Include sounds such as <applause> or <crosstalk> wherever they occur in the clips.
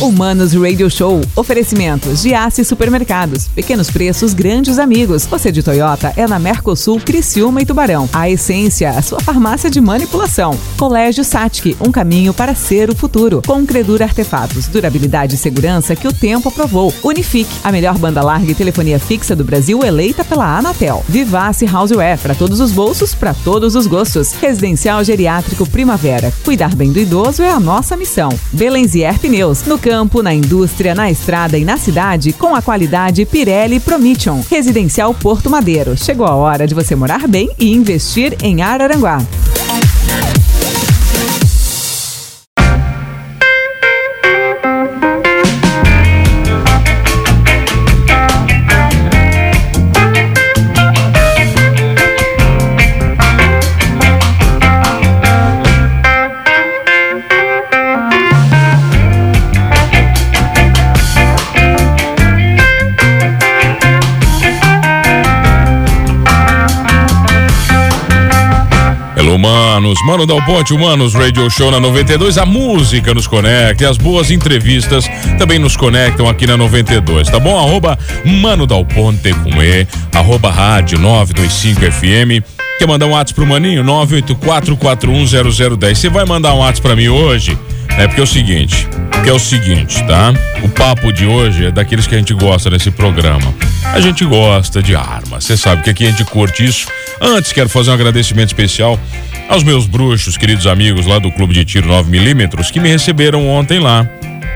Humanos Radio Show. Oferecimentos de Aço Supermercados. Pequenos preços, grandes amigos. Você de Toyota é na Mercosul, Criciúma e Tubarão. A Essência, a sua farmácia de manipulação. Colégio Satic, um caminho para ser o futuro. Com Credura Artefatos, durabilidade e segurança que o tempo aprovou. Unifique, a melhor banda larga e telefonia fixa do Brasil eleita pela Anatel. Vivace Houseware, para todos os bolsos, para todos os gostos. Residencial Geriátrico Primavera. Cuidar bem do idoso é a nossa missão. Belenzier Pneus, no campo, na indústria, na estrada e na cidade, com a qualidade Pirelli Promission. Residencial Porto Madeiro. Chegou a hora de você morar bem e investir em Araranguá. Mano Dal Ponte, Humanos Radio Show na 92. A música nos conecta as boas entrevistas também nos conectam aqui na 92, tá bom? Arroba Mano Dal Ponte com E, arroba Rádio 925 FM. Quer mandar um WhatsApp pro Maninho? 984410010. Você vai mandar um WhatsApp pra mim hoje? É porque é o seguinte, que é o seguinte, tá? O papo de hoje é daqueles que a gente gosta nesse programa. A gente gosta de armas. Você sabe que aqui a gente curte isso. Antes quero fazer um agradecimento especial aos meus bruxos, queridos amigos lá do Clube de Tiro 9mm, que me receberam ontem lá.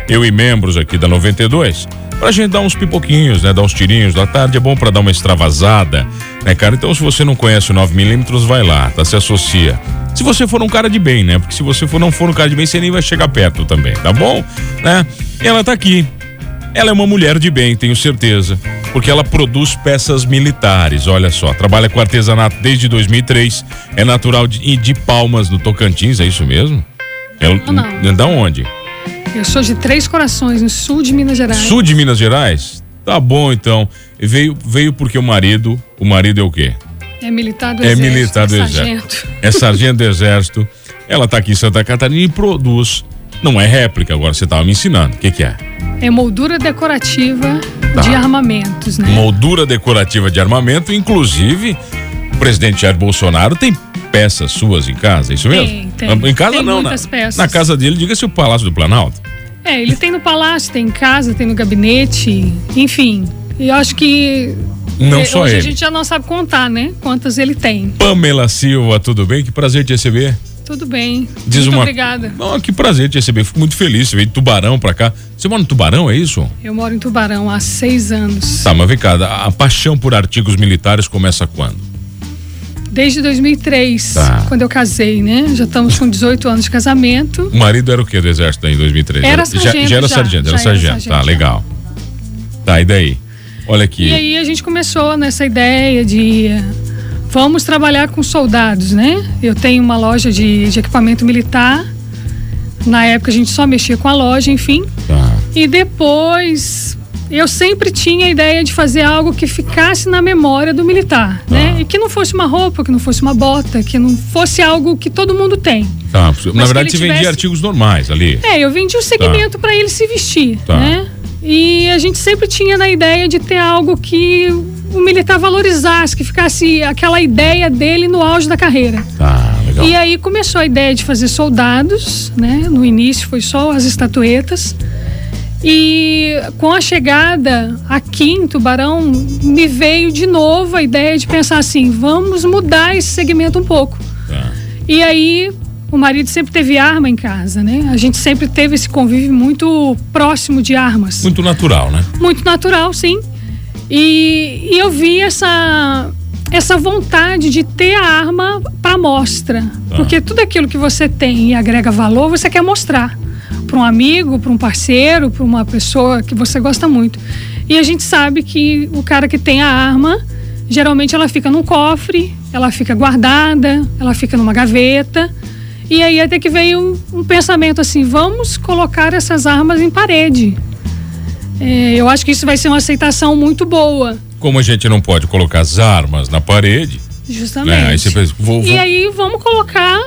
Eu e membros aqui da 92 pra gente dar uns pipoquinhos, né? Dar uns tirinhos da tarde, é bom para dar uma extravasada, né, cara? Então, se você não conhece o 9mm, vai lá, tá? Se associa. Se você for um cara de bem, né? Porque se você for, não for um cara de bem, você nem vai chegar perto também, tá bom? Né? E ela tá aqui. Ela é uma mulher de bem, tenho certeza, porque ela produz peças militares. Olha só, trabalha com artesanato desde 2003, é natural de, de Palmas, no Tocantins, é isso mesmo? É, não. Da onde? Eu sou de Três Corações, no sul de Minas Gerais. Sul de Minas Gerais? Tá bom, então. Veio, veio porque o marido, o marido é o quê? É militar do é exército. Militar do é exército. É sargento do exército. Ela tá aqui em Santa Catarina e produz. Não é réplica, agora você tava me ensinando. O que que é? É moldura decorativa tá. de armamentos, né? Moldura decorativa de armamento, inclusive o presidente Jair Bolsonaro tem peças suas em casa, é isso mesmo? Tem, tem. Em casa tem não, muitas na, peças. na casa dele, diga-se o Palácio do Planalto. É, ele tem no palácio, tem em casa, tem no gabinete, enfim. E eu acho que não é, só hoje ele. a gente já não sabe contar, né? Quantas ele tem. Pamela Silva, tudo bem? Que prazer te receber. Tudo bem. Diz muito uma... obrigada. Não, que prazer te receber. Fico muito feliz. Você veio de Tubarão pra cá. Você mora no Tubarão, é isso? Eu moro em Tubarão há seis anos. Tá, mas vem cá, a paixão por artigos militares começa quando? Desde 2003, Tá. quando eu casei, né? Já estamos com 18 anos de casamento. O marido era o que do exército em 2003? Era já, sargento já era já, sargento, era já era sargento. sargento, Tá, já. legal. Tá, e daí? Olha aqui. E aí a gente começou nessa ideia de vamos trabalhar com soldados, né? Eu tenho uma loja de, de equipamento militar. Na época a gente só mexia com a loja, enfim. Tá. E depois eu sempre tinha a ideia de fazer algo que ficasse na memória do militar, né? E que não fosse uma roupa, que não fosse uma bota, que não fosse algo que todo mundo tem. Tá, na verdade você vendia tivesse- artigos normais ali. É, eu vendi o segmento para ele se vestir, Tá. né? E a gente sempre tinha na ideia de ter algo que o militar valorizasse, que ficasse aquela ideia dele no auge da carreira. Tá, legal. E aí começou a ideia de fazer soldados, né? No início foi só as estatuetas. E com a chegada aqui em Tubarão, me veio de novo a ideia de pensar assim: vamos mudar esse segmento um pouco. Tá. E aí, o marido sempre teve arma em casa, né? A gente sempre teve esse convívio muito próximo de armas. Muito natural, né? Muito natural, sim. E, e eu vi essa, essa vontade de ter a arma para mostra. Porque tudo aquilo que você tem e agrega valor, você quer mostrar para um amigo, para um parceiro, para uma pessoa que você gosta muito. E a gente sabe que o cara que tem a arma, geralmente ela fica num cofre, ela fica guardada, ela fica numa gaveta. E aí até que veio um, um pensamento assim, vamos colocar essas armas em parede. É, eu acho que isso vai ser uma aceitação muito boa, Como a gente não pode colocar as armas na parede, justamente. né? Aí você pensa, vou, E vou- aí vamos colocar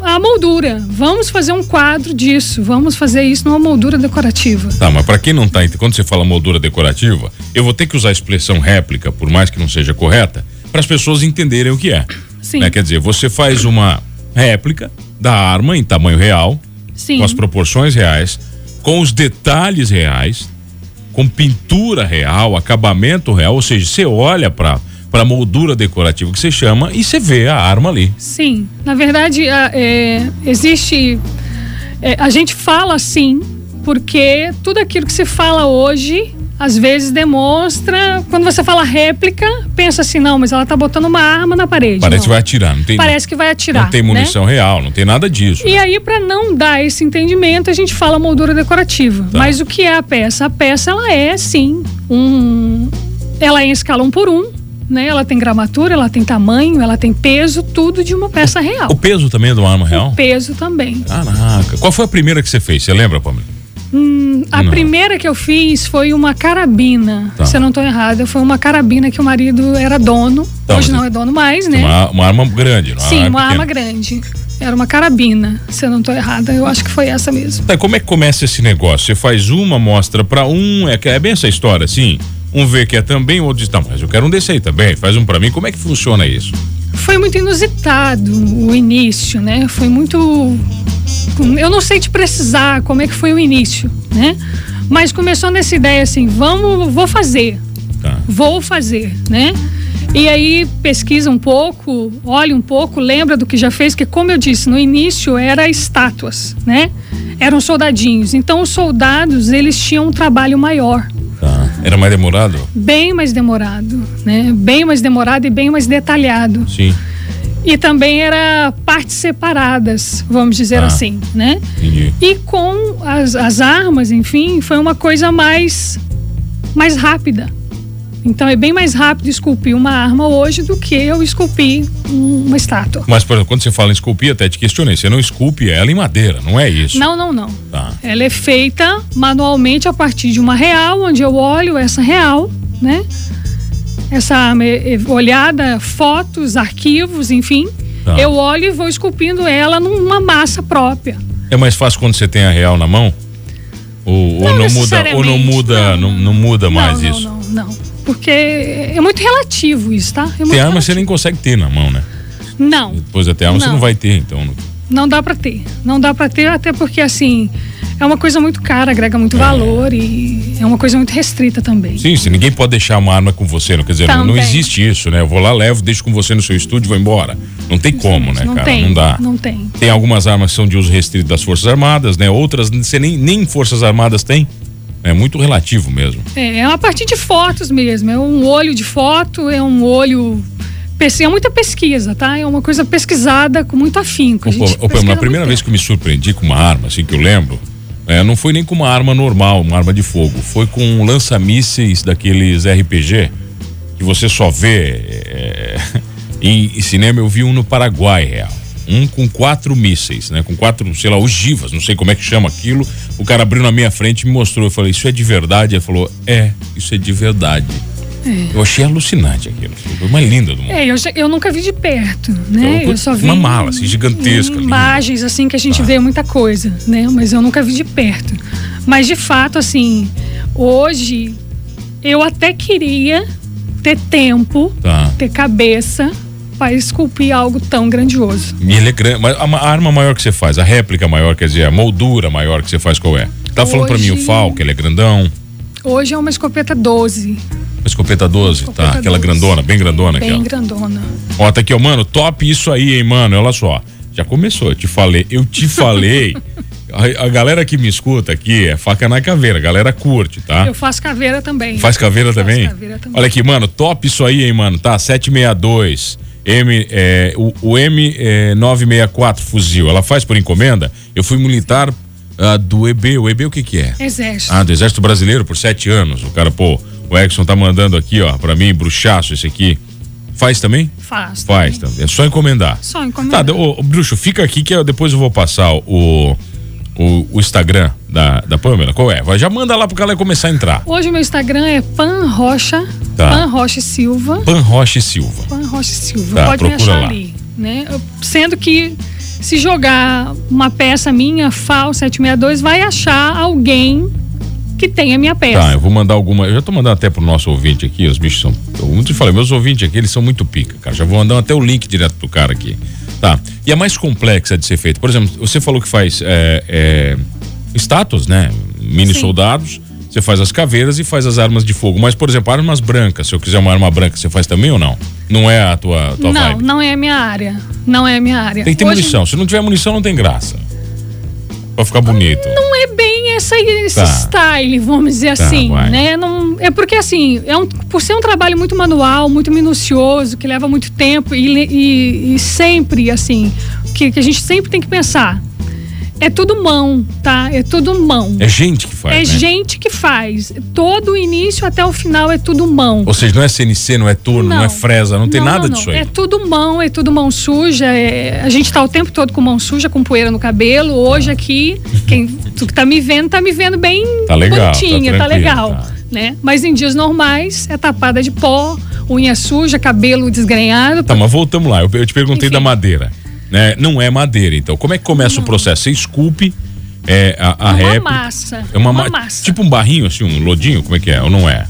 a moldura. Vamos fazer um quadro disso. Vamos fazer isso numa moldura decorativa. Tá, mas para quem não tá, quando você fala moldura decorativa, eu vou ter que usar a expressão réplica, por mais que não seja correta, para as pessoas entenderem o que é. Sim. Né? Quer dizer, você faz uma réplica da arma em tamanho real, Sim. com as proporções reais, com os detalhes reais, com pintura real, acabamento real, ou seja, você olha para para moldura decorativa que você chama e você vê a arma ali. Sim, na verdade a- é, existe é, a gente fala assim porque tudo aquilo que se fala hoje às vezes demonstra quando você fala réplica pensa assim não mas ela tá botando uma arma na parede Parece não. que vai atirar, não tem, parece que vai atirar não tem né? munição real, não tem nada disso. E aí, para não dar esse entendimento, a gente fala moldura decorativa. Tá. Mas o que é a peça? A peça, ela é, sim, um... Ela é em escala um por um, né? Ela tem gramatura, ela tem tamanho, ela tem peso, tudo de uma peça real. O peso também é de uma arma real? Peso também. Caraca. Qual foi a primeira que você fez? Você lembra, Pamela? Hum, a Não. primeira que eu fiz foi uma carabina. Tá. Se eu não estou errada, foi uma carabina que o marido era dono. Tá, Hoje não é dono mais, né? Uma, uma arma grande, não é Sim, uma arma grande. Era uma carabina, se eu não estou errada. Eu acho que foi essa mesmo. Tá, como é que começa esse negócio? Você faz uma, mostra pra um, é, que- é bem essa história, assim. Um vê que é também, o outro diz, não, mas eu quero um desse aí também, faz um pra mim. Como é que funciona isso? Foi muito inusitado o início, né? Foi muito. Eu não sei te precisar como é que foi o início, né? Mas começou nessa ideia assim, vamos, vou fazer, Tá. vou fazer, né? E aí pesquisa um pouco, olha um pouco, lembra do que já fez, que como eu disse, no início era estátuas, né? Eram soldadinhos. Então os soldados, eles tinham um trabalho maior. Era mais demorado? bem mais demorado, né? Bem mais demorado e bem mais detalhado. Sim, E também era partes separadas, vamos dizer Ah. assim, né? entendi. E com as, as armas, enfim, foi uma coisa mais, mais rápida. Então é bem mais rápido esculpir uma arma hoje do que eu esculpir um- uma estátua. Mas, por exemplo, quando você fala em esculpir, até te questionei, você não esculpe ela em madeira, não é isso? Não, não, não. Tá. Ela é feita manualmente a partir de uma real, onde eu olho essa real, né? Essa arma é- é olhada, fotos, arquivos, enfim. Tá. Eu olho e vou esculpindo ela numa massa própria. É mais fácil quando você tem a real na mão? Ou, ou Não não muda, ou não muda, não, não muda mais não, isso? Não, não, não. Porque é muito relativo isso, tá? É Tem arma que você relativo. nem consegue ter na mão, né? Não, Depois até arma você Não. não vai ter, então. não dá pra ter. Não dá pra ter, até porque assim, é uma coisa muito cara, agrega muito valor e é uma coisa muito restrita também. Sim, se ninguém pode deixar uma arma com você, não quer dizer, não, não existe isso, né? Eu vou lá, levo, deixo com você no seu estúdio e vou embora. Não tem como, né, não cara? tem, não dá. Não tem. Tem algumas armas que são de uso restrito das Forças Armadas, né? Outras você nem, nem Forças Armadas tem. É muito relativo mesmo. É, é uma partir de fotos mesmo. É um olho de foto, é um olho. É muita pesquisa, tá? É uma coisa pesquisada com muito afinco. A, gente ô, Pamela, pesquisa a primeira vez que eu me surpreendi com uma arma, assim, que eu lembro, é, não foi nem com uma arma normal, uma arma de fogo. Foi com um lança-mísseis daqueles RPG, que você só vê é, em, <laughs> em cinema. Eu vi um no Paraguai, real. Um com quatro mísseis, né? Com quatro, sei lá, ogivas, não sei como é que chama aquilo. O cara abriu na minha frente e me mostrou. Eu falei, isso é de verdade? Ele falou, é, isso é de verdade. Eu achei alucinante aquilo. Foi uma linda do mundo. É, eu, eu nunca vi de perto, né? Então, Eu só vi uma mala, assim, gigantesca, linda. Imagens, assim, que a gente Tá. vê muita coisa, né? Mas eu nunca vi de perto. Mas, de fato, assim, hoje eu até queria ter tempo, Tá. ter cabeça para esculpir algo tão grandioso. E ele é grande. Mas a, ma- a arma maior que você faz, a réplica maior, quer dizer, a moldura maior que você faz, qual é? Tá falando pra mim o Falco, ele é grandão. Hoje é uma escopeta 12. A escopeta 12, Escopeta tá? Aquela 12. grandona, bem grandona aqui, Bem ó. grandona. Ó, tá aqui, ó, mano, top isso aí, hein, mano. Olha só. Já começou, eu te falei, eu te <laughs> falei. A, a galera que me escuta aqui é faca na caveira, a galera curte, tá? Eu faço caveira também. Faz caveira Faço também? caveira também. Olha aqui, mano, top isso aí, hein, mano. Tá, 762. M, é, o, o M964 fuzil, ela faz por encomenda? Eu fui militar ah, do EB. O EB o que que é? Exército. Ah, do Exército Brasileiro por sete anos. O cara, pô, o Exxon tá mandando aqui, ó, pra mim, bruxaço esse aqui. Faz também? Faço. Faz, também. tá? é só encomendar. Só encomendar. Tá, ô, bruxo, fica aqui que eu- depois eu vou passar o, o, o Instagram da, da Pamela. Qual é? Vai, já manda lá pro galera começar a entrar. Hoje o meu Instagram é Pan Rocha, Tá. Pan Rocha Silva. Pan Rocha e Silva. Pan Rocha Silva. Tá, Pode me achar lá. ali. Né? Sendo que se jogar uma peça minha, FAL 762, vai achar alguém que tem a minha peça. Tá, eu vou mandar alguma. Eu já tô mandando até pro nosso ouvinte aqui, os bichos são. Eu muito falei, meus ouvintes aqui, eles são muito pica, cara. Já vou mandar até o link direto pro cara aqui. Tá. E a mais complexa de ser feita. Por exemplo, você falou que faz é, é, estátuas, né? Mini Sim. soldados. Você faz as caveiras e faz as armas de fogo. Mas, por exemplo, armas brancas, se eu quiser uma arma branca, você faz também ou não? Não é a tua, tua não, vibe? Não, não é a minha área. Não é a minha área. Tem que ter Hoje... munição. Se não tiver munição, não tem graça. Pra ficar bonito. Não é bem essa, esse tá. style, vamos dizer tá, assim, vai. né? Não, é porque assim, é um, por ser um trabalho muito manual, muito minucioso, que leva muito tempo e, e, e sempre, assim, que, que a gente sempre tem que pensar é tudo mão, tá? É tudo mão. É gente que faz. É né? gente que faz. Todo o início até o final é tudo mão. Ou seja, não é CNC, não é turno, não, não é fresa, não, não tem nada não, disso aí. É tudo mão, é tudo mão suja. É... A gente tá o tempo todo com mão suja, com poeira no cabelo. Hoje aqui, quem <laughs> tu que tá me vendo, tá me vendo bem tá legal, bonitinha, tá, tá legal. Tá. Né? Mas em dias normais é tapada de pó, unha suja, cabelo desgrenhado. Tá, mas voltamos lá. Eu, eu te perguntei Enfim. da madeira né? Não é madeira. Então, como é que começa não. o processo? Você esculpe é, a, a uma réplica. massa. É uma, uma ma massa. Tipo um barrinho, assim, um lodinho, como é que é? Ou não é?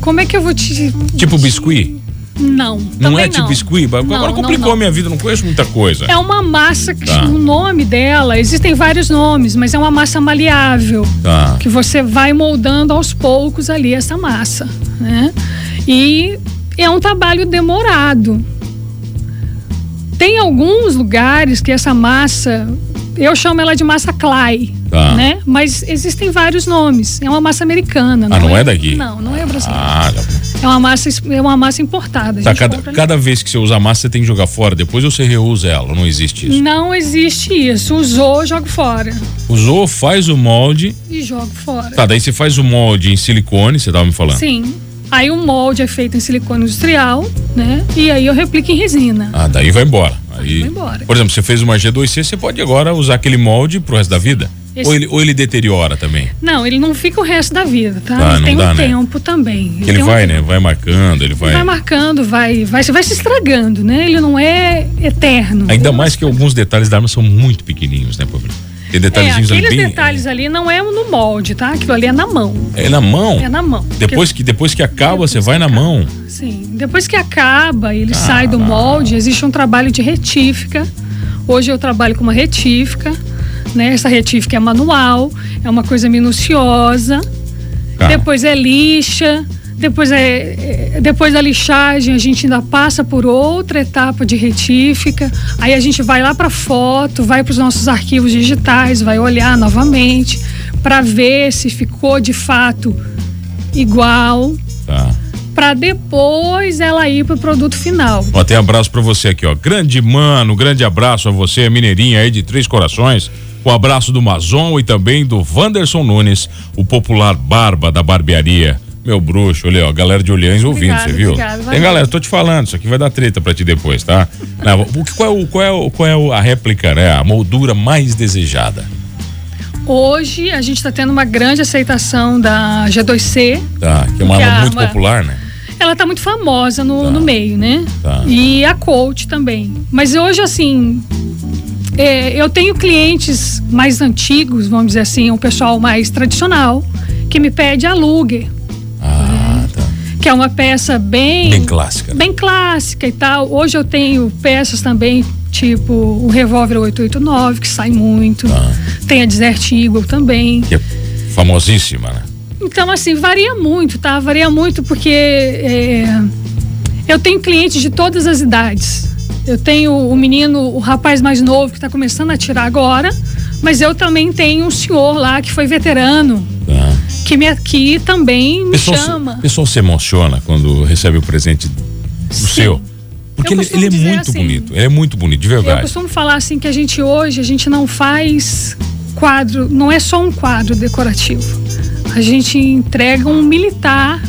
Como é que eu vou te. Tipo biscuit? Não. Não é tipo não. biscuit? Agora não, complicou não, a minha vida, não conheço muita coisa. É uma massa que tá. o nome dela, existem vários nomes, mas é uma massa maleável. Tá. Que você vai moldando aos poucos ali essa massa. Né? E é um trabalho demorado. Tem alguns lugares que essa massa, eu chamo ela de massa clay, tá. né? Mas existem vários nomes. É uma massa americana. Não ah, não é, é daqui? Não, não é brasileira. Ah, é uma massa, é uma massa importada. Tá, cada, cada vez que você usa a massa, você tem que jogar fora. Depois você reusa ela. Não existe isso? Não existe isso. Usou, joga fora. Usou, faz o molde. E joga fora. Tá, daí você faz o molde em silicone, você tava me falando. Sim. Aí o molde é feito em silicone industrial, né? E aí eu replico em resina. Ah, daí vai embora. Aí, vai embora. Por exemplo, você fez uma G2C, você pode agora usar aquele molde pro resto da vida? Esse... Ou, ele, ou ele deteriora também? Não, ele não fica o resto da vida, tá? Ah, ele tem dá, um né? tempo também. Ele, ele vai, um... né? Vai marcando, ele vai. Vai marcando, vai, vai, vai se estragando, né? Ele não é eterno. Ainda mais que alguns detalhes da arma são muito pequenininhos, né, Pablo? Tem detalhezinhos é, aqueles ali bem, detalhes ali não é no molde, tá? Aquilo ali é na mão. É na mão? É na mão. Depois que, depois que acaba, depois você vai na acaba. mão. Sim. Depois que acaba, ele sai do molde, existe um trabalho de retífica. Hoje eu trabalho com uma retífica, né? Essa retífica é manual, é uma coisa minuciosa. Ah. Depois é lixa, depois, é, é, depois da lixagem, a gente ainda passa por outra etapa de retífica. Aí a gente vai lá para foto, vai para os nossos arquivos digitais, vai olhar novamente para ver se ficou de fato igual. Tá. Para depois ela ir para o produto final. Ó, tem abraço para você aqui, ó. Grande mano, grande abraço a você, mineirinha aí de Três Corações. O abraço do Mazon e também do Wanderson Nunes, o popular barba da barbearia. Meu bruxo, olha, ó, galera de Olhães ouvindo, você viu? Obrigado, Tem galera, tô te falando, isso aqui vai dar treta pra ti depois, tá? <laughs> Não, o, qual, é, qual, é, qual é a réplica, né? A moldura mais desejada? Hoje a gente está tendo uma grande aceitação da G2C. Tá, que é uma arma muito popular, né? Ela tá muito famosa no, tá. no meio, né? Tá. E a coach também. Mas hoje, assim, é, eu tenho clientes mais antigos, vamos dizer assim, um pessoal mais tradicional, que me pede alugue. Que é uma peça bem. Bem clássica. Bem clássica e tal. Hoje eu tenho peças também, tipo o revólver 889, que sai muito. Ah. Tem a Desert Eagle também. Que é famosíssima, né? Então, assim, varia muito, tá? Varia muito porque é, eu tenho clientes de todas as idades. Eu tenho o menino, o rapaz mais novo que está começando a atirar agora, mas eu também tenho um senhor lá que foi veterano, que me aqui também me pessoal, chama. O pessoal se emociona quando recebe o presente do Sim. seu. Porque ele, ele, é muito assim, bonito, ele é muito bonito, de verdade. Eu costumo falar assim que a gente hoje, a gente não faz quadro, não é só um quadro decorativo. A gente entrega um militar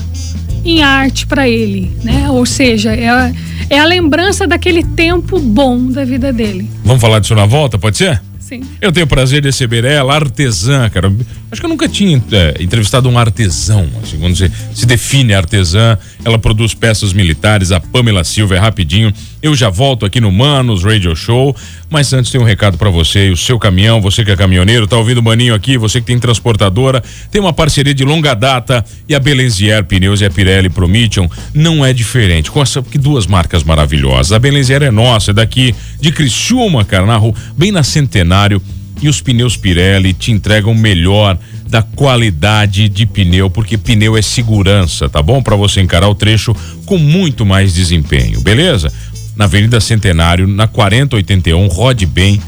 em arte para ele, né? Ou seja, é, é a lembrança daquele tempo bom da vida dele. Vamos falar disso na volta, pode ser? Sim. Eu tenho o prazer de receber ela, artesã, cara. Acho que eu nunca tinha é, entrevistado um artesão. Assim, quando se, se define artesã, ela produz peças militares. A Pamela Silva é rapidinho. Eu já volto aqui no Manos Radio Show, mas antes tem um recado para você o seu caminhão, você que é caminhoneiro, tá ouvindo o Maninho aqui, você que tem transportadora, tem uma parceria de longa data e a Belenzier Pneus e a Pirelli Promission não é diferente. Com essa que duas marcas maravilhosas. A Belenzier é nossa, é daqui de Criciúma, cara, na rua, bem na Centenário e os pneus Pirelli te entregam melhor da qualidade de pneu, porque pneu é segurança, tá bom? Para você encarar o trecho com muito mais desempenho, beleza? Na Avenida Centenário, na 4081, rode bem,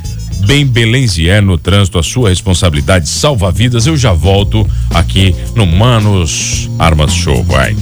bem Belenzier no trânsito, a sua responsabilidade salva vidas. Eu já volto aqui no Manos Armas Show, vai.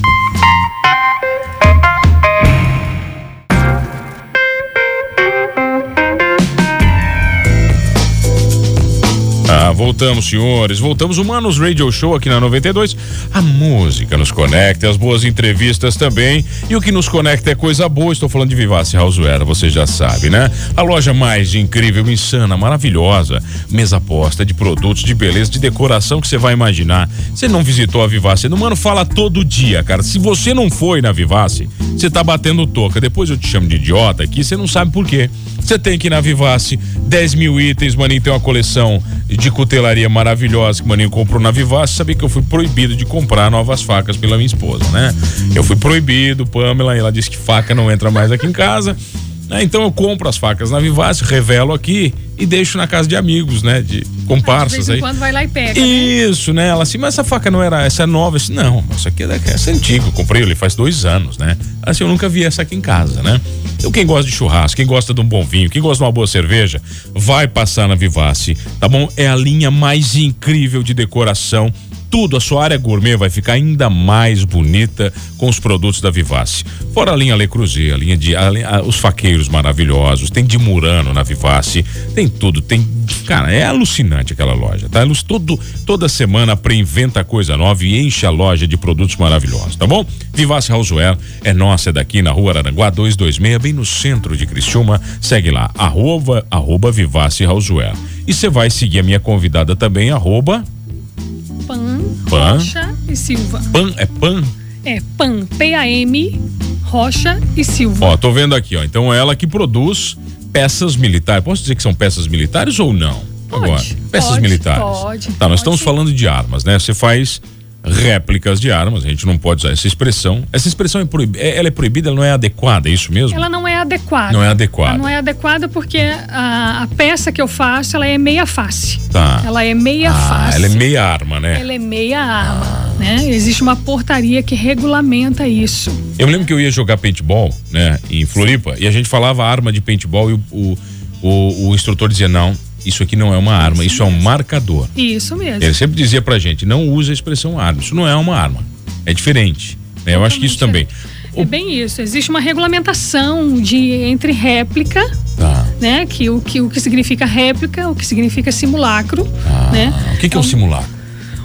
Voltamos, senhores. Voltamos. Humanos Radio Show aqui na 92. A música nos conecta, as boas entrevistas também. E o que nos conecta é coisa boa. Estou falando de Vivace Houseware, você já sabe, né? A loja mais incrível, insana, maravilhosa. Mesa posta de produtos de beleza, de decoração que você vai imaginar. Você não visitou a Vivace? No mano, fala todo dia, cara. Se você não foi na Vivace, você tá batendo toca. Depois eu te chamo de idiota aqui, você não sabe por quê. Você tem que ir na Vivace, 10 mil itens, maninho, tem uma coleção de cutelaria maravilhosa que maninho comprou na Vivace. Sabia que eu fui proibido de comprar novas facas pela minha esposa, né? Eu fui proibido, Pamela, e ela disse que faca não entra mais aqui em casa. Né? Então eu compro as facas na Vivace, revelo aqui e deixo na casa de amigos, né? De comparsas de aí. quando vai lá e pega. né? Isso, né? Ela assim, mas essa faca não era, essa é nova? Assim, não, essa aqui é, da- essa é antiga, eu comprei ali faz dois anos, né? Assim, eu nunca vi essa aqui em casa, né? Então quem gosta de churrasco, quem gosta de um bom vinho, quem gosta de uma boa cerveja, vai passar na Vivace, tá bom? É a linha mais incrível de decoração tudo, a sua área gourmet vai ficar ainda mais bonita com os produtos da Vivace. Fora a linha Le Creuset, a linha de a a- os faqueiros maravilhosos, tem de Murano na Vivace, tem tudo, tem, cara, é alucinante aquela loja, tá? Eles todo toda semana pré-inventa coisa nova e enche a loja de produtos maravilhosos, tá bom? Vivace Houseware é nossa, é daqui na Rua Aranguá 226, bem no centro de Criciúma. Segue lá, arroba, arroba Vivace Houseware. E você vai seguir a minha convidada também, arroba Pan, Pan. Rocha e Silva. Pan, é Pan? É Pan, P-A-M, Rocha e Silva. Ó, tô vendo aqui, ó. Então ela que produz peças militares. Posso dizer que são peças militares ou não? Pode, Agora, peças pode, militares. pode, Tá, nós estamos falando de armas, né? Você faz réplicas de armas, a gente não pode usar essa expressão. Essa expressão é proibida, ela é proibida, ela não é adequada, é isso mesmo? Ela não é adequada. Não é adequada. Ela não é adequada porque a, a peça que eu faço, ela é meia face. Tá. Ela é meia ah, face. ela é meia arma, né? Ela é meia arma, né? Existe uma portaria que regulamenta isso. Eu me lembro que eu ia jogar paintball, né, em Floripa, e a gente falava arma de paintball e o, o, o, o instrutor dizia: não, isso aqui não é uma arma, isso é um marcador. Isso mesmo. Ele sempre dizia pra gente: não usa a expressão arma, isso não é uma arma, é diferente. né? Eu acho que isso também. É bem isso. Existe uma regulamentação de entre réplica, Tá. né? Que o que o que significa réplica, o que significa simulacro, Ah, né? O que, que é um simulacro?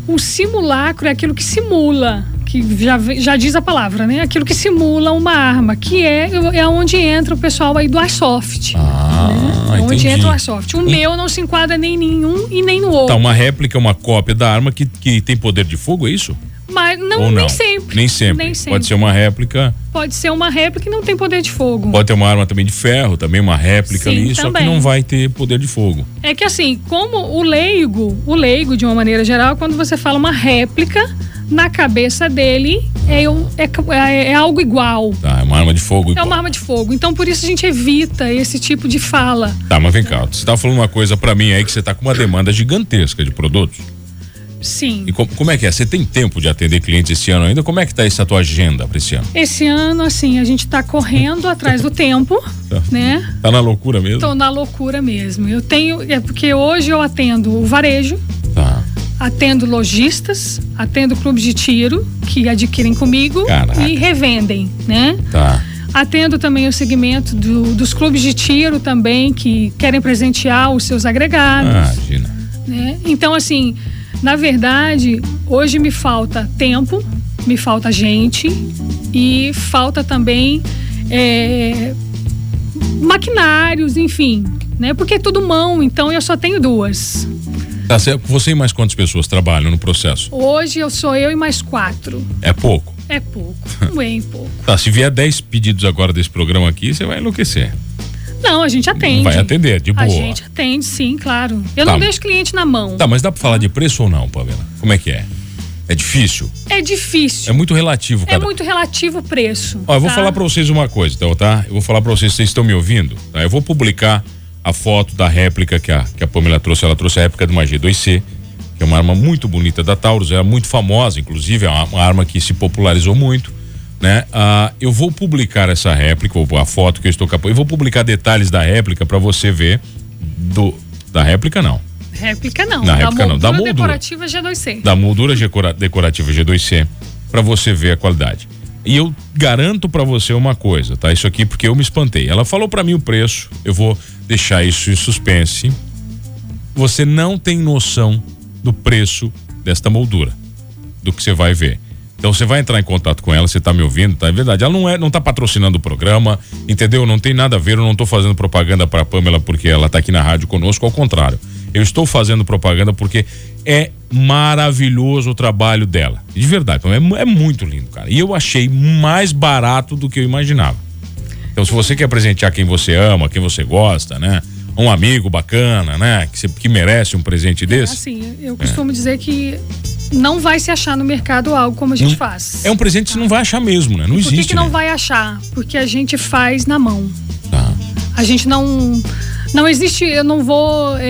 O simulacro é aquilo que simula, que já, já diz a palavra, né? Aquilo que simula uma arma, que é, é onde entra o pessoal aí do Airsoft. Ah, né? Onde entendi. entra o Airsoft. O meu não se enquadra nem em nenhum e nem no outro. Tá, uma réplica é uma cópia da arma que, que tem poder de fogo, é isso? Mas não, não? nem sempre. Nem sempre. Nem sempre. Pode ser uma réplica, Pode ser uma réplica e não tem poder de fogo. pode ter uma arma também de ferro, também uma réplica Sim, ali, só que também. não vai ter poder de fogo. É que assim, como o leigo, o leigo de uma maneira geral, quando você fala uma réplica, na cabeça dele é, um- é, é- é algo igual. Tá, é uma arma de fogo. É igual. uma arma de fogo. Então por isso a gente evita esse tipo de fala. Tá, mas vem cá, você tá falando uma coisa pra mim aí que você tá com uma demanda gigantesca de produtos. Sim. E co- como é que é? Você tem tempo de atender clientes esse ano ainda? Como é que tá essa tua agenda pra esse ano? Esse ano, assim, a gente tá correndo atrás do tempo, né? Tá na loucura mesmo? Tô na loucura mesmo. Eu tenho. É porque hoje eu atendo o varejo, Tá. Atendo lojistas, atendo clubes de tiro que adquirem comigo Caraca. e revendem, né? Tá. Atendo também o segmento do- dos clubes de tiro também que querem presentear os seus agregados. Ah, Imagina. né? Então, assim, na verdade, hoje me falta tempo, me falta gente e falta também é, maquinários, enfim, né? Porque é tudo mão, então eu só tenho duas. Tá, você, você e mais quantas pessoas trabalham no processo? Hoje eu sou eu e mais quatro. É pouco. É pouco, <laughs> bem pouco. Tá, se vier 10 pedidos agora desse programa aqui, você vai enlouquecer. Não, a gente atende. Vai atender, de boa. A gente atende, sim, claro. Eu Tá. não deixo cliente na mão. Tá, mas dá pra falar de preço ou não, Pamela? Como é que é? É difícil? É difícil. É muito relativo, É cada. muito relativo o preço. Ó, eu vou tá? falar pra vocês uma coisa, então, tá? Eu vou falar pra vocês, vocês estão me ouvindo? Tá? Eu vou publicar a foto da réplica que a, que a Pamela trouxe. Ela trouxe a réplica de uma G2C, que é uma arma muito bonita da Taurus, é muito famosa, inclusive, é uma, uma arma que se popularizou muito, né? Ah, eu vou publicar essa réplica, ou a foto que eu estou capaz. Eu vou publicar detalhes da réplica pra você ver do da réplica não, Réplica não. Na da réplica não, da moldura decorativa G2C. da moldura decora- decorativa G2C para você ver a qualidade. E eu garanto para você uma coisa, tá? Isso aqui porque eu me espantei. Ela falou para mim o preço, eu vou deixar isso em suspense. Você não tem noção do preço desta moldura, do que você vai ver. Então você vai entrar em contato com ela, você tá me ouvindo, tá? É verdade. Ela não é, não tá patrocinando o programa, entendeu? Não tem nada a ver, eu não tô fazendo propaganda para Pamela porque ela tá aqui na rádio conosco, ao contrário. Eu estou fazendo propaganda porque é maravilhoso o trabalho dela. De verdade, é, é muito lindo, cara. E eu achei mais barato do que eu imaginava. Então, se você quer presentear quem você ama, quem você gosta, né? Um amigo bacana, né? Que, você- que merece um presente desse. Assim, eu costumo dizer que não vai se achar no mercado algo como a gente faz. É um presente que você não vai achar mesmo, né? Não Por existe. que, que não né? vai achar? Porque a gente faz na mão. Tá. A gente não. Não existe, eu não vou. é,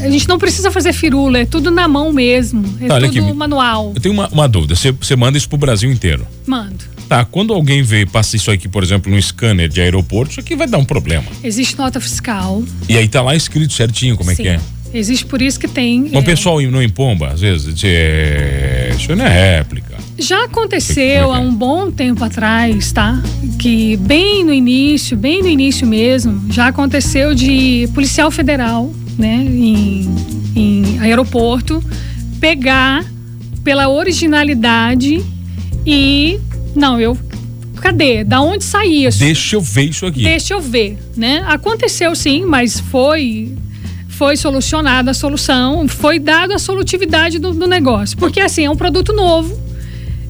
é, a gente não precisa fazer firula, é tudo na mão mesmo. É Tá, tudo aqui. manual. Eu tenho uma, uma dúvida. Você, você manda isso pro Brasil inteiro. Mando. Tá, quando alguém vê e passa isso aqui, por exemplo, no scanner de aeroporto, isso aqui vai dar um problema. Existe nota fiscal. E aí tá lá escrito certinho como é sim. que é. Existe por isso que tem. Mas o é, pessoal não empomba, às vezes, diz, é, isso não é réplica. Já aconteceu Como é há é? um bom tempo atrás, tá? Que bem no início, bem no início mesmo, já aconteceu de policial federal, né, em, em aeroporto, pegar pela originalidade e. Não, eu. Cadê? Da onde saía isso? Deixa eu ver isso aqui. Deixa eu ver, né? Aconteceu sim, mas foi foi solucionada a solução, foi dada a solutividade do, do negócio. Porque assim, é um produto novo,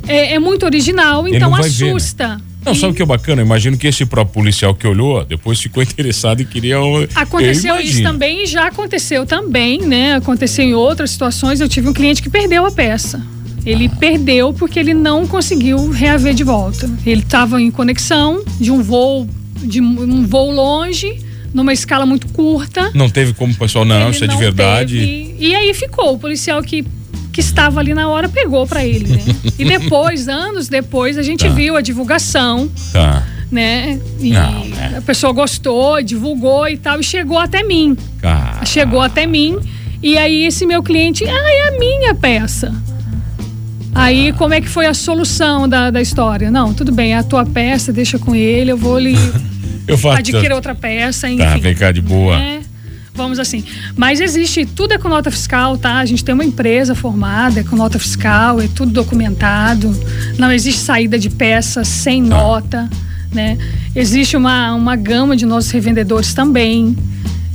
é, é muito original, então vai ver, né? assusta. Não, E sabe o que é bacana? Eu imagino que esse próprio policial que olhou, depois ficou <laughs> interessado e queria. um- Aconteceu Eu isso também e já aconteceu também, né? Aconteceu em outras situações. Eu tive um cliente que perdeu a peça. Ele perdeu porque ele não conseguiu reaver de volta. Ele estava em conexão de um voo de um voo longe, numa escala muito curta. Não teve como o pessoal, não, Ele isso é de verdade. teve- E aí ficou. O policial que, que estava ali na hora pegou para ele, né? e <laughs> depois, anos depois, a gente Tá. viu a divulgação, Tá. né? E Não, né? a pessoa gostou, divulgou e tal, e chegou até mim. Cara. Chegou até mim. E aí esse meu cliente, ah, é a minha peça. Aí, como é que foi a solução da, da história? Não, tudo bem, é a tua peça, deixa com ele, eu vou lhe <laughs> Eu faço. adquirir outra peça, enfim. Tá, vem cá de boa. É, vamos assim. Mas existe, tudo é com nota fiscal, tá? A gente tem uma empresa formada, é com nota fiscal, é tudo documentado. Não existe saída de peça sem Tá. nota, né? Existe uma, uma gama de nossos revendedores também.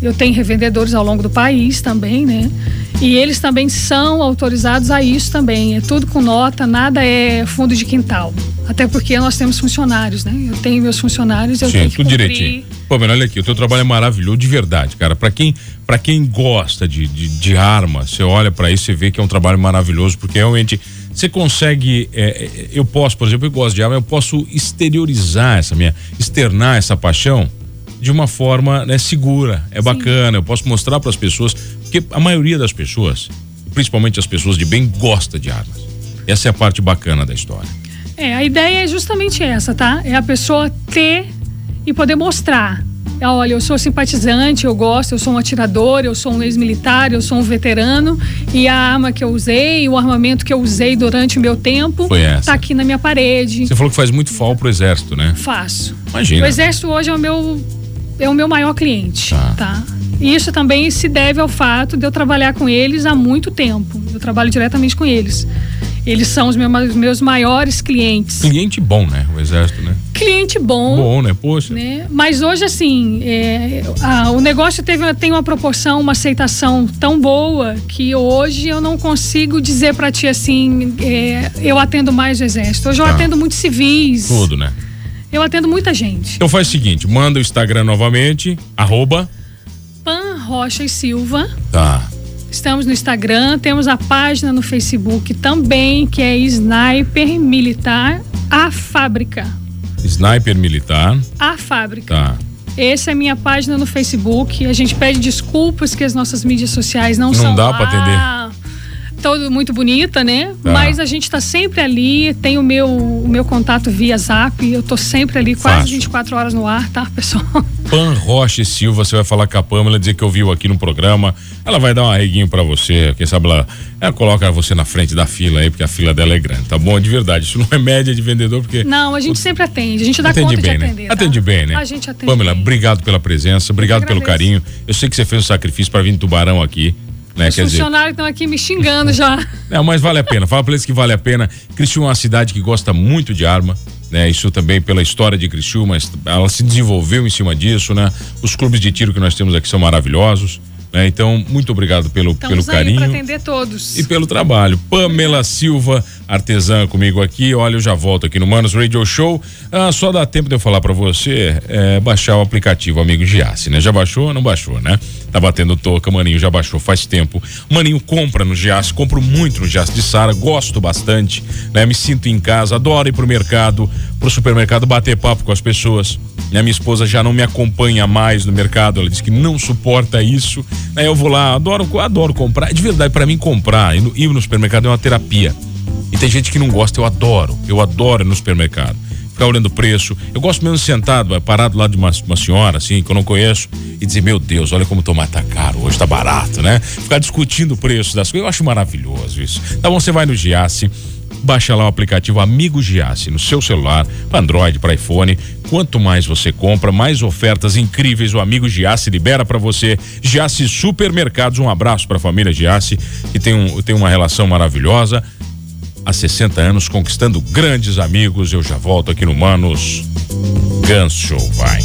Eu tenho revendedores ao longo do país também, né? E eles também são autorizados a isso também. É tudo com nota, nada é fundo de quintal. Até porque nós temos funcionários, né? Eu tenho meus funcionários, eu Sim, tenho que tudo cumprir. direitinho. Pô, mas olha aqui, o teu trabalho é maravilhoso, de verdade, cara. Pra quem, pra quem gosta de, de, de arma, você olha pra isso e vê que é um trabalho maravilhoso, porque realmente você consegue. é, é, eu posso, por exemplo, eu gosto de arma, eu posso exteriorizar essa minha, externar essa paixão de uma forma né, segura. É bacana, eu posso mostrar para as pessoas, porque a maioria das pessoas, principalmente as pessoas de bem, gosta de armas. Essa é a parte bacana da história. É, a ideia é justamente essa, tá? É a pessoa ter e poder mostrar. É, Olha, eu sou simpatizante, eu gosto, eu sou um atirador, eu sou um ex-militar, eu sou um veterano e a arma que eu usei, o armamento que eu usei durante o meu tempo, Foi essa. tá aqui na minha parede. Você falou que faz muito fall pro exército, né? Faço. Imagina. O exército hoje é o meu é o meu maior cliente, Tá. tá? Isso também se deve ao fato de eu trabalhar com eles há muito tempo. Eu trabalho diretamente com eles. Eles são os meus, maiores clientes. Cliente bom, né? O exército, né? cliente bom. Bom, né? Poxa. Né? Mas hoje, assim, é, a, o negócio teve, tem uma proporção, uma aceitação tão boa que hoje eu não consigo dizer para ti assim, é, eu atendo mais o exército. Hoje eu Tá. atendo muitos civis. Tudo, né? Eu atendo muita gente. Então faz o seguinte, manda o Instagram novamente, arroba. Rocha e Silva. Tá. Estamos no Instagram, temos a página no Facebook também, que é Sniper Militar A Fábrica. Sniper Militar. A Fábrica. Tá. Essa é a minha página no Facebook. A gente pede desculpas que as nossas mídias sociais não, Não são dá lá pra Todo muito bonita, né? Tá. Mas a gente está sempre ali. Tem o meu, o meu contato via Zap. Eu tô sempre ali, quase Fácil. 24 horas no ar, tá, pessoal? <laughs> Pan Rocha e Silva, você vai falar com a Pamela, dizer que ouviu aqui no programa. Ela vai dar um arreguinho pra você. Quem sabe ela, ela coloca você na frente da fila aí, porque a fila dela é grande, tá bom? De verdade. Isso não é média de vendedor, porque. Não, a gente sempre atende. A gente dá Atende conta bem, de né? atender. tá? Atende bem, né? A gente atende. Pamela, bem. obrigado pela presença, obrigado pelo carinho. Eu sei que você fez um sacrifício pra vir em Tubarão aqui, né? Os Quer funcionários estão aqui me xingando já. não, mas vale a pena. Fala pra eles que vale a pena. Criciúma é uma cidade que gosta muito de arma, né? Isso também pela história de Criciúma, ela se desenvolveu em cima disso, né? Os clubes de tiro que nós temos aqui são maravilhosos, né? Então, muito obrigado pelo, pelo Estamos carinho. para atender todos. E pelo trabalho. Pamela Silva, artesã comigo aqui. Olha, eu já volto aqui no Manos Radio Show. Ah, só dá tempo de eu falar pra você é, baixar o aplicativo Amigo Giasse, né? Já baixou? Não baixou, né? Tá batendo toca, Maninho já baixou faz tempo. Maninho compra no Giasse, compro muito no Giasse de Sara, gosto bastante, né? Me sinto em casa, adoro ir pro mercado, pro supermercado bater papo com as pessoas. Né? Minha esposa já não me acompanha mais no mercado, ela diz que não suporta isso. Aí eu vou lá, adoro, adoro comprar. De verdade, pra mim comprar, no, ir no supermercado é uma terapia. E tem gente que não gosta, eu adoro. Eu adoro ir no supermercado. Ficar olhando o preço. Eu gosto mesmo sentado, parado lá de uma, uma senhora, assim, que eu não conheço, e dizer, meu Deus, olha como tomate tá caro, hoje tá barato, né? Ficar discutindo o preço das coisas, eu acho maravilhoso isso. Tá bom, você vai no Giasse, baixa lá o aplicativo Amigo Giasse no seu celular, para Android, para iPhone. Quanto mais você compra, mais ofertas incríveis o Amigo Giasse libera para você. Giasse Supermercados, um abraço para a família Giasse, que tem, um, tem uma relação maravilhosa. Há 60 anos conquistando grandes amigos. Eu já volto aqui no Manos Guns Show, vai.